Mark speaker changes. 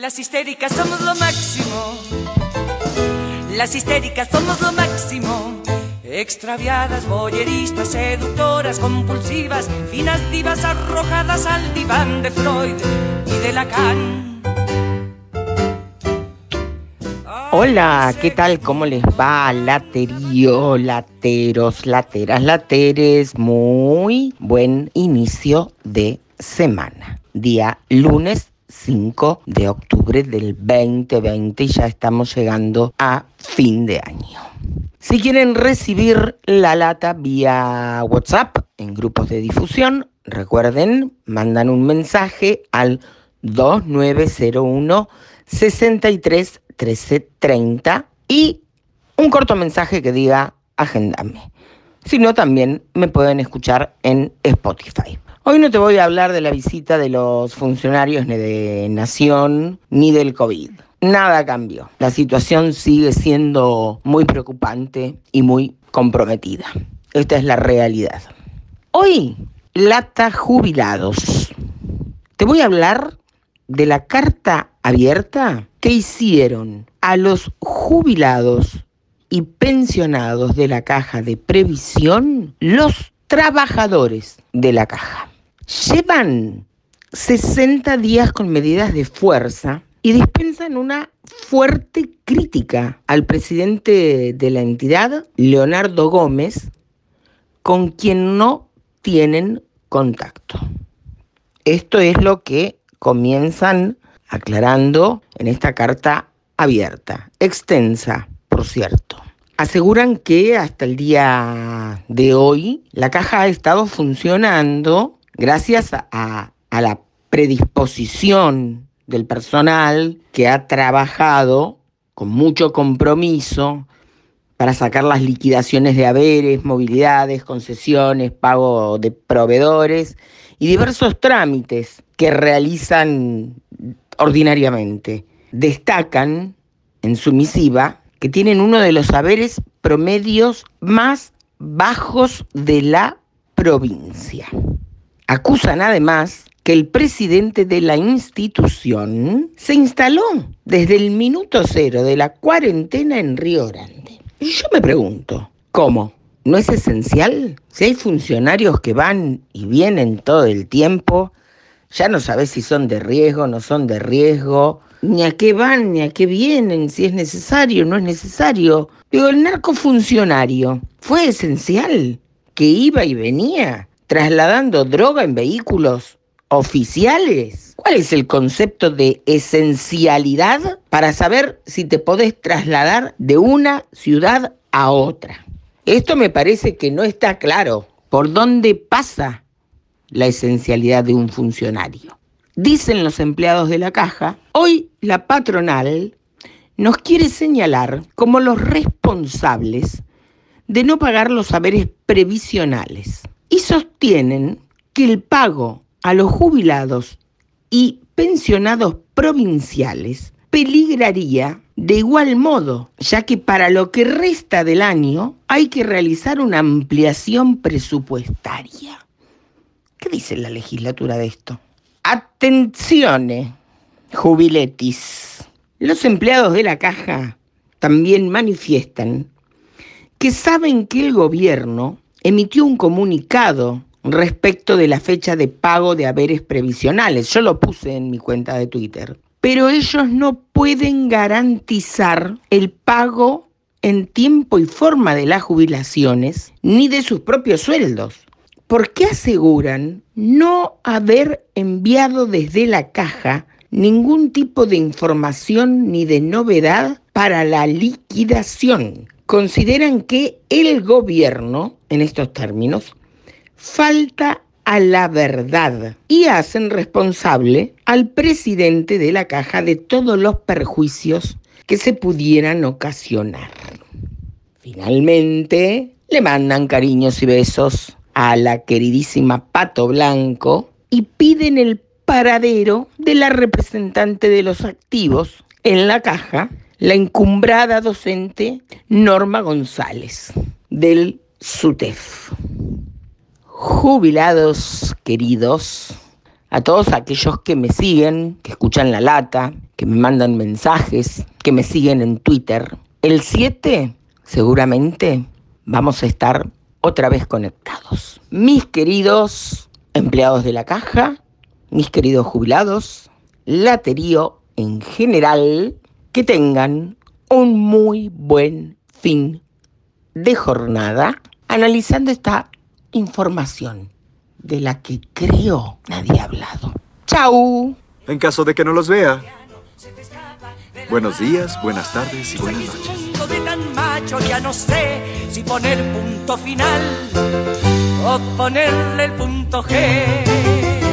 Speaker 1: Las histéricas somos lo máximo. Las histéricas somos lo máximo. Extraviadas, boyeristas, seductoras, compulsivas, finas divas arrojadas al diván de Freud y de Lacan.
Speaker 2: Hola, ¿qué tal? ¿Cómo les va? Laterío, lateros, lateras, lateres. Muy buen inicio de semana. Día lunes 5 de octubre del 2020 y ya estamos llegando a fin de año. Si quieren recibir la lata vía WhatsApp en grupos de difusión, recuerden, mandan un mensaje al 2901 63 1330 y un corto mensaje que diga agendame. Si no, también me pueden escuchar en Spotify. Hoy no te voy a hablar de la visita de los funcionarios ni de Nación ni del COVID. Nada cambió. La situación sigue siendo muy preocupante y muy comprometida. Esta es la realidad. Hoy, lata jubilados. Te voy a hablar de la carta abierta que hicieron a los jubilados y pensionados de la caja de previsión los trabajadores de la caja. Llevan 60 días con medidas de fuerza y dispensan una fuerte crítica al presidente de la entidad, Leonardo Gómez, con quien no tienen contacto. Esto es lo que comienzan aclarando en esta carta abierta, extensa, por cierto. Aseguran que hasta el día de hoy la caja ha estado funcionando gracias a, la predisposición del personal que ha trabajado con mucho compromiso para sacar las liquidaciones de haberes, movilidades, concesiones, pago de proveedores y diversos trámites que realizan ordinariamente. Destacan en su misiva que tienen uno de los haberes promedios más bajos de la provincia. Acusan además que el presidente de la institución se instaló desde el minuto cero de la cuarentena en Río Grande. Y yo me pregunto, ¿cómo? ¿No es esencial? Si hay funcionarios que van y vienen todo el tiempo, ya no sabes si son de riesgo, no son de riesgo, ni a qué van, ni a qué vienen, si es necesario, no es necesario. Digo, el narcofuncionario fue esencial, que iba y venía trasladando droga en vehículos oficiales? ¿Cuál es el concepto de esencialidad para saber si te podés trasladar de una ciudad a otra? Esto me parece que no está claro. ¿Por dónde pasa la esencialidad de un funcionario? Dicen los empleados de la caja, hoy la patronal nos quiere señalar como los responsables de no pagar los saberes previsionales y sostienen que el pago a los jubilados y pensionados provinciales peligraría de igual modo, ya que para lo que resta del año hay que realizar una ampliación presupuestaria. ¿Qué dice la legislatura de esto? Atención, jubiletis. Los empleados de la caja también manifiestan que saben que el gobierno emitió un comunicado respecto de la fecha de pago de haberes previsionales. Yo lo puse en mi cuenta de Twitter. Pero ellos no pueden garantizar el pago en tiempo y forma de las jubilaciones ni de sus propios sueldos. ¿Por qué aseguran no haber enviado desde la caja ningún tipo de información ni de novedad para la liquidación? Consideran que el gobierno en estos términos, falta a la verdad y hacen responsable al presidente de la caja de todos los perjuicios que se pudieran ocasionar. Finalmente, le mandan cariños y besos a la queridísima Pato Blanco y piden el paradero de la representante de los activos en la caja, la encumbrada docente Norma González, del SUTEF. Jubilados queridos, a todos aquellos que me siguen, que escuchan la lata, que me mandan mensajes, que me siguen en Twitter. El 7 seguramente vamos a estar otra vez conectados. Mis queridos empleados de la caja, mis queridos jubilados, laterío en general, que tengan un muy buen fin de jornada analizando esta información de la que creo nadie ha hablado. ¡Chao!
Speaker 3: En caso de que no los vea. Buenos días, buenas tardes y buenas noches.
Speaker 1: De tan macho ya no sé si poner punto final o ponerle el punto G.